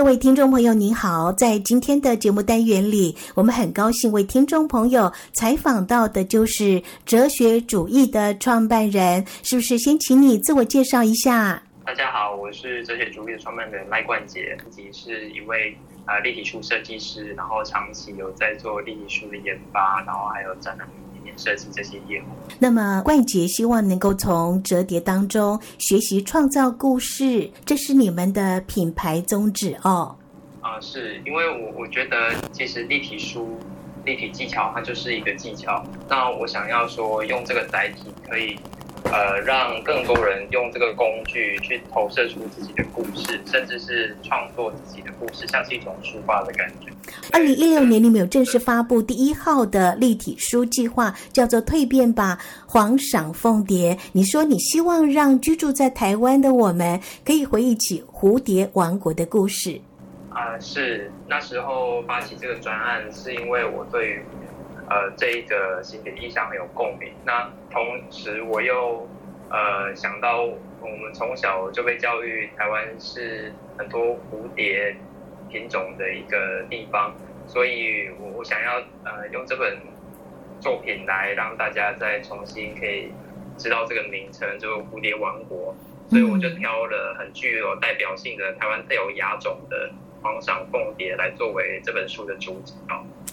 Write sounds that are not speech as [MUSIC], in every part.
各位听众朋友，您好！在今天的节目单元里，我们很高兴为听众朋友采访到的就是哲学主义的创办人，是不是？先请你自我介绍一下。大家好，我是哲学主义的创办人赖冠杰，自己是一位呃立体书设计师，然后长期有在做立体书的研发，然后还有展览。设计这些业务。那么冠杰希望能够从折叠当中学习创造故事，这是你们的品牌宗旨哦。啊、呃，是因为我我觉得其实立体书、立体技巧它就是一个技巧。那我想要说用这个载体可以。呃，让更多人用这个工具去投射出自己的故事，甚至是创作自己的故事，像是一种抒发的感觉。二零一六年，你们有正式发布第一号的立体书计划，叫做《蜕变吧，黄赏凤蝶》。你说你希望让居住在台湾的我们，可以回忆起蝴蝶王国的故事。啊、呃，是那时候发起这个专案，是因为我对于。呃，这一个心理意象很有共鸣。那同时，我又呃想到，我们从小就被教育，台湾是很多蝴蝶品种的一个地方，所以我我想要呃用这本作品来让大家再重新可以知道这个名称，就是蝴蝶王国。所以我就挑了很具有代表性的台湾特有亚种的黄裳凤蝶来作为这本书的主角。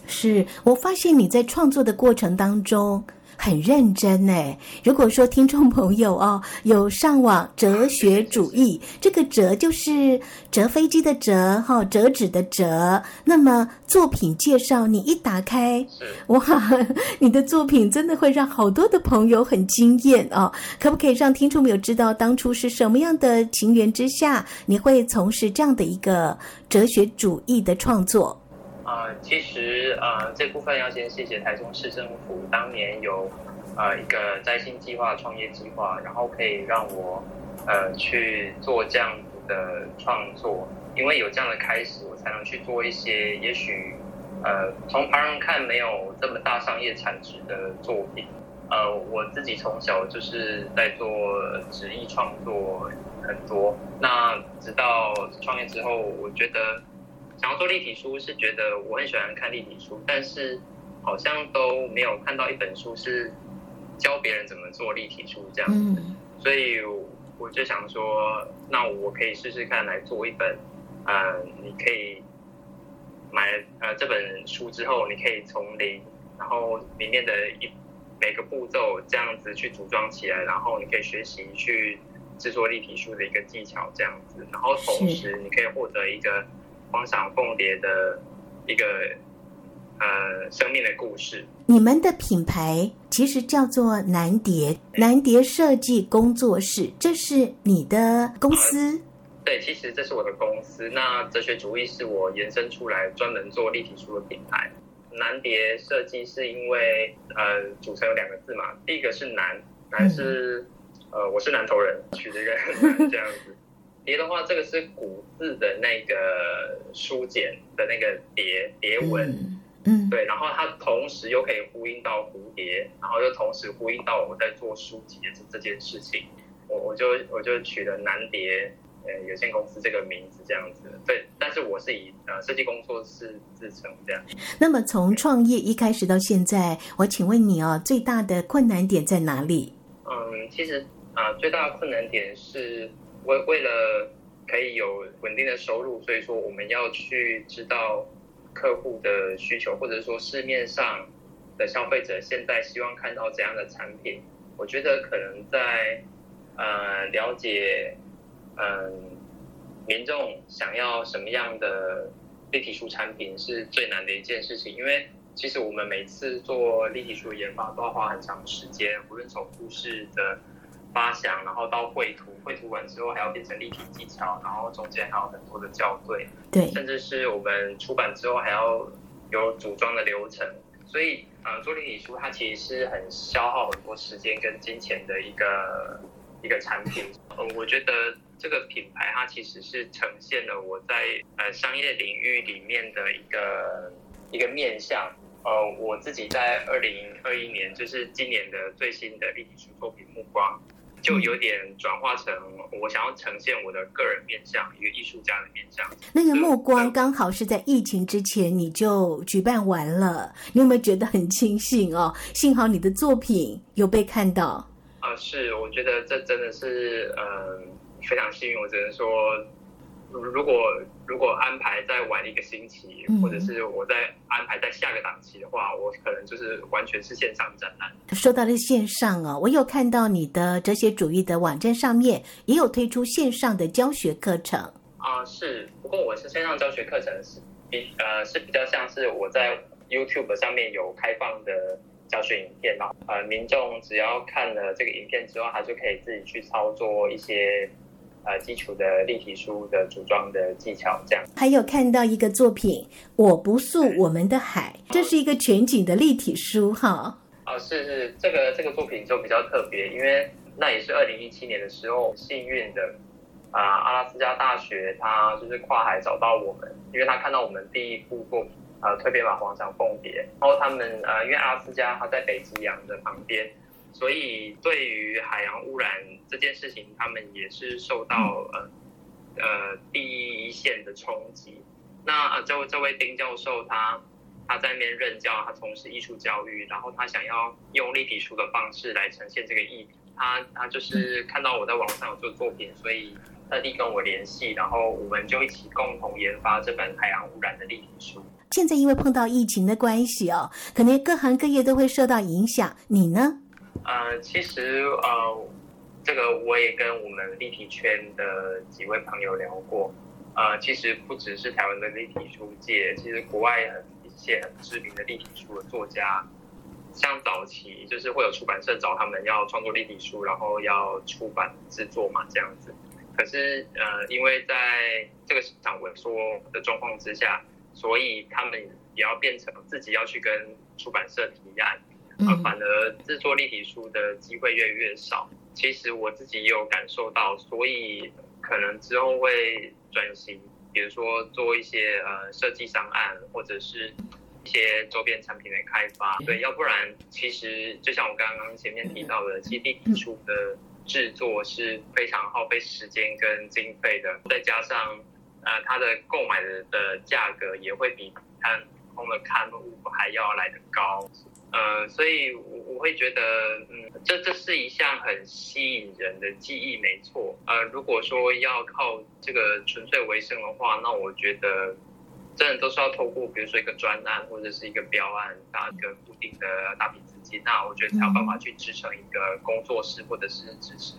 是，我发现你在创作的过程当中很认真呢。如果说听众朋友哦有上网哲学主义，这个哲就是折飞机的折哈，折纸的折。那么作品介绍你一打开，哇，你的作品真的会让好多的朋友很惊艳哦。可不可以让听众朋友知道当初是什么样的情缘之下，你会从事这样的一个哲学主义的创作？呃，其实呃，这部分要先谢谢台中市政府当年有呃一个摘星计划、创业计划，然后可以让我呃去做这样子的创作，因为有这样的开始，我才能去做一些也许呃从旁人看没有这么大商业产值的作品。呃，我自己从小就是在做纸艺创作很多，那直到创业之后，我觉得。想要做立体书，是觉得我很喜欢看立体书，但是好像都没有看到一本书是教别人怎么做立体书这样子，所以我就想说，那我可以试试看来做一本，呃，你可以买呃这本书之后，你可以从零，然后里面的一每个步骤这样子去组装起来，然后你可以学习去制作立体书的一个技巧这样子，然后同时你可以获得一个。黄裳凤蝶的一个呃生命的故事。你们的品牌其实叫做南蝶，南蝶设计工作室，这是你的公司？对，其实这是我的公司。那哲学主义是我延伸出来专门做立体书的品牌。南蝶设计是因为呃组成有两个字嘛，第一个是南，南是、嗯、呃我是南投人，取这个 [LAUGHS] 这样子。蝶的话，这个是古字的那个书简的那个蝶蝶文，嗯，对，然后它同时又可以呼应到蝴蝶，然后又同时呼应到我在做书籍的这这件事情，我我就我就取了南蝶呃有限公司这个名字这样子，对，但是我是以呃设计工作室自称这样。那么从创业一开始到现在，我请问你哦，最大的困难点在哪里？嗯，其实啊、呃，最大的困难点是。为为了可以有稳定的收入，所以说我们要去知道客户的需求，或者说市面上的消费者现在希望看到怎样的产品。我觉得可能在呃了解嗯、民众想要什么样的立体书产品是最难的一件事情，因为其实我们每次做立体书研发都要花很长时间，无论从故事的。发想，然后到绘图，绘图完之后还要变成立体技巧，然后中间还有很多的校对，对，甚至是我们出版之后还要有组装的流程，所以呃，做立体书它其实是很消耗很多时间跟金钱的一个一个产品。呃，我觉得这个品牌它其实是呈现了我在呃商业领域里面的一个一个面向。呃，我自己在二零二一年，就是今年的最新的立体书作品《目光》。就有点转化成我想要呈现我的个人面向，一个艺术家的面向。那个目光刚好是在疫情之前你就举办完了，你有没有觉得很庆幸哦？幸好你的作品有被看到。啊、呃，是，我觉得这真的是嗯、呃、非常幸运，我只能说。如果如果安排再晚一个星期，或者是我再安排在下个档期的话，我可能就是完全是线上展览。说到了线上哦，我有看到你的哲学主义的网站上面也有推出线上的教学课程啊，是。不过我是线上教学课程是比呃是比较像是我在 YouTube 上面有开放的教学影片嘛，呃，民众只要看了这个影片之后，他就可以自己去操作一些。呃，基础的立体书的组装的技巧，这样。还有看到一个作品《我不诉我们的海》，这是一个全景的立体书，哈。啊，是是，这个这个作品就比较特别，因为那也是二零一七年的时候，幸运的啊，阿拉斯加大学他就是跨海找到我们，因为他看到我们第一部作品呃蜕变马黄长凤蝶，然后他们呃，因为阿拉斯加它在北极洋的旁边。所以，对于海洋污染这件事情，他们也是受到呃呃第一线的冲击。那呃，这位这位丁教授他，他他在那边任教，他从事艺术教育，然后他想要用立体书的方式来呈现这个议题。他他就是看到我在网上有做作品，所以特地跟我联系，然后我们就一起共同研发这本海洋污染的立体书。现在因为碰到疫情的关系哦，可能各行各业都会受到影响。你呢？呃，其实呃，这个我也跟我们立体圈的几位朋友聊过。呃，其实不只是台湾的立体书界，其实国外很一些很知名的立体书的作家，像早期就是会有出版社找他们要创作立体书，然后要出版制作嘛，这样子。可是呃，因为在这个市场萎缩的状况之下，所以他们也要变成自己要去跟出版社提案。啊，反而制作立体书的机会越来越少。其实我自己也有感受到，所以可能之后会转型，比如说做一些呃设计商案，或者是一些周边产品的开发。对，要不然其实就像我刚刚前面提到的，其实立体书的制作是非常耗费时间跟经费的，再加上呃它的购买的的价格也会比看普通的刊物还要来得高。呃，所以我我会觉得，嗯，这这是一项很吸引人的技艺，没错。呃，如果说要靠这个纯粹为生的话，那我觉得真的都是要透过，比如说一个专案或者是一个标案，打一个固定的大笔资金，那我觉得才有办法去支撑一个工作室，或者是支持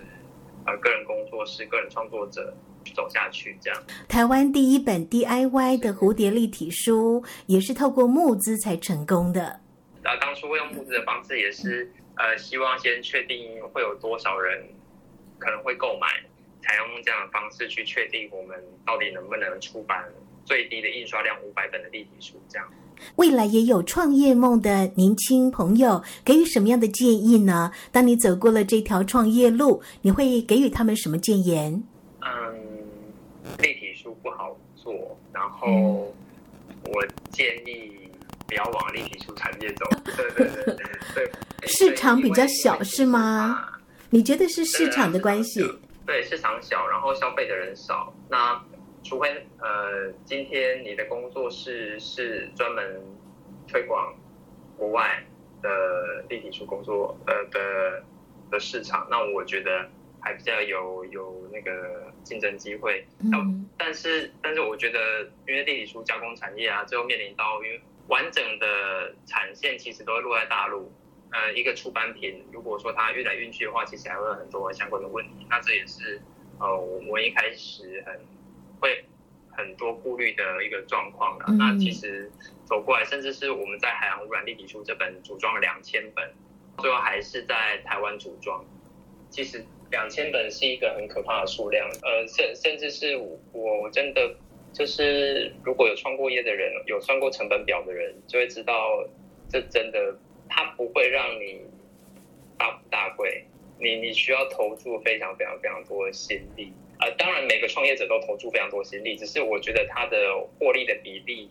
呃个人工作室、个人创作者走下去这样。台湾第一本 DIY 的蝴蝶立体书，也是透过募资才成功的。啊，当初会用募资的方式也是，呃，希望先确定会有多少人可能会购买，采用这样的方式去确定我们到底能不能出版最低的印刷量五百本的立体书。这样，未来也有创业梦的年轻朋友，给予什么样的建议呢？当你走过了这条创业路，你会给予他们什么建言？嗯，立体书不好做，然后我建议。不要往立体书产业走，[LAUGHS] 对对对对。市场比较小是吗？你觉得是市场的关系？对，市场小，然后消费的人少。那除非呃，今天你的工作室是专门推广国外的立体书工作呃的的市场，那我觉得还比较有有那个竞争机会。嗯。但是但是我觉得，因为立体书加工产业啊，最后面临到因为。完整的产线其实都会落在大陆，呃，一个出版品，如果说它运来运去的话，其实还会有很多相关的问题。那这也是呃，我一开始很会很多顾虑的一个状况了。嗯、那其实走过来，甚至是我们在《海洋污染立体书》这本组装了两千本，最后还是在台湾组装。其实两千本是一个很可怕的数量，呃，甚甚至是我我真的。就是如果有创过业的人，有算过成本表的人，就会知道，这真的它不会让你大富大贵，你你需要投注非常非常非常多的心力。啊、当然，每个创业者都投注非常多心力，只是我觉得他的获利的比例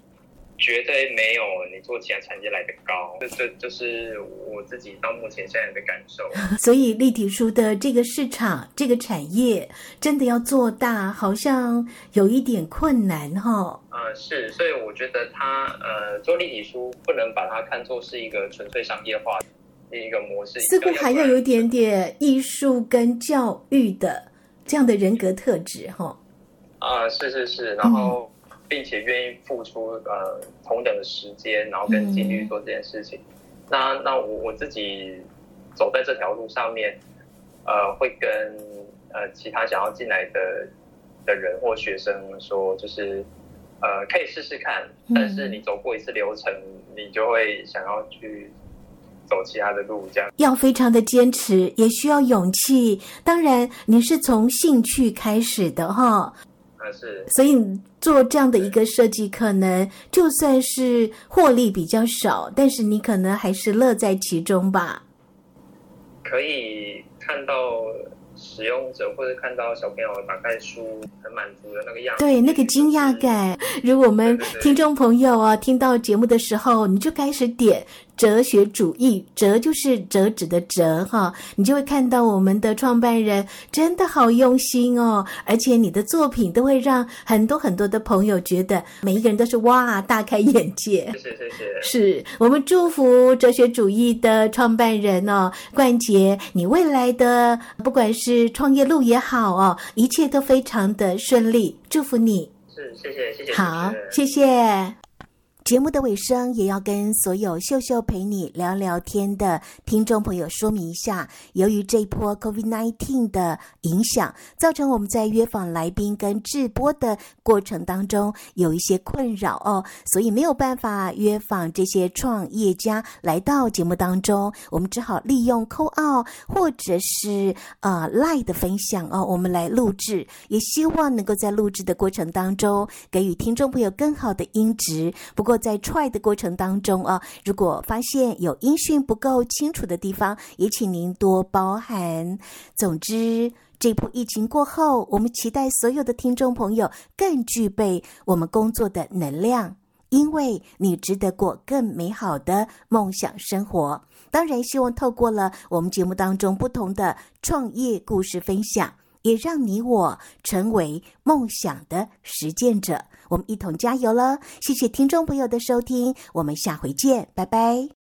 绝对没有你做其他产业来的高。这这就是我自己到目前现在的感受。[LAUGHS] 所以立体书的这个市场、这个产业真的要做大，好像有一点困难哈、哦。呃，是，所以我觉得它呃做立体书不能把它看作是一个纯粹商业化的。一个模式，似乎还要有一点点艺术跟教育的这样的人格特质，哈。啊，是是是，然后并且愿意付出呃同等的时间，然后跟精力做这件事情。那那我我自己走在这条路上面，呃，会跟呃其他想要进来的的人或学生说，就是呃可以试试看，但是你走过一次流程，你就会想要去。走其他的路，这样要非常的坚持，也需要勇气。当然，你是从兴趣开始的哈，是，所以做这样的一个设计，可能就算是获利比较少，但是你可能还是乐在其中吧。可以看到。使用者或者看到小朋友打开书很满足的那个样子，对那个惊讶感。如果我们听众朋友啊听到节目的时候，你就开始点哲学主义，哲就是折纸的折哈，你就会看到我们的创办人真的好用心哦，而且你的作品都会让很多很多的朋友觉得每一个人都是哇大开眼界。谢谢谢谢，是我们祝福哲学主义的创办人哦，冠杰，你未来的不管是是创业路也好哦，一切都非常的顺利，祝福你。是，谢谢，谢谢。好，谢谢。节目的尾声，也要跟所有秀秀陪你聊聊天的听众朋友说明一下，由于这一波 COVID-19 的影响，造成我们在约访来宾跟直播的过程当中有一些困扰哦，所以没有办法约访这些创业家来到节目当中，我们只好利用 Call 或者是呃 Line 的分享哦，我们来录制，也希望能够在录制的过程当中给予听众朋友更好的音质。不过，在 try 的过程当中啊，如果发现有音讯不够清楚的地方，也请您多包涵。总之，这波疫情过后，我们期待所有的听众朋友更具备我们工作的能量，因为你值得过更美好的梦想生活。当然，希望透过了我们节目当中不同的创业故事分享，也让你我成为梦想的实践者。我们一同加油了！谢谢听众朋友的收听，我们下回见，拜拜。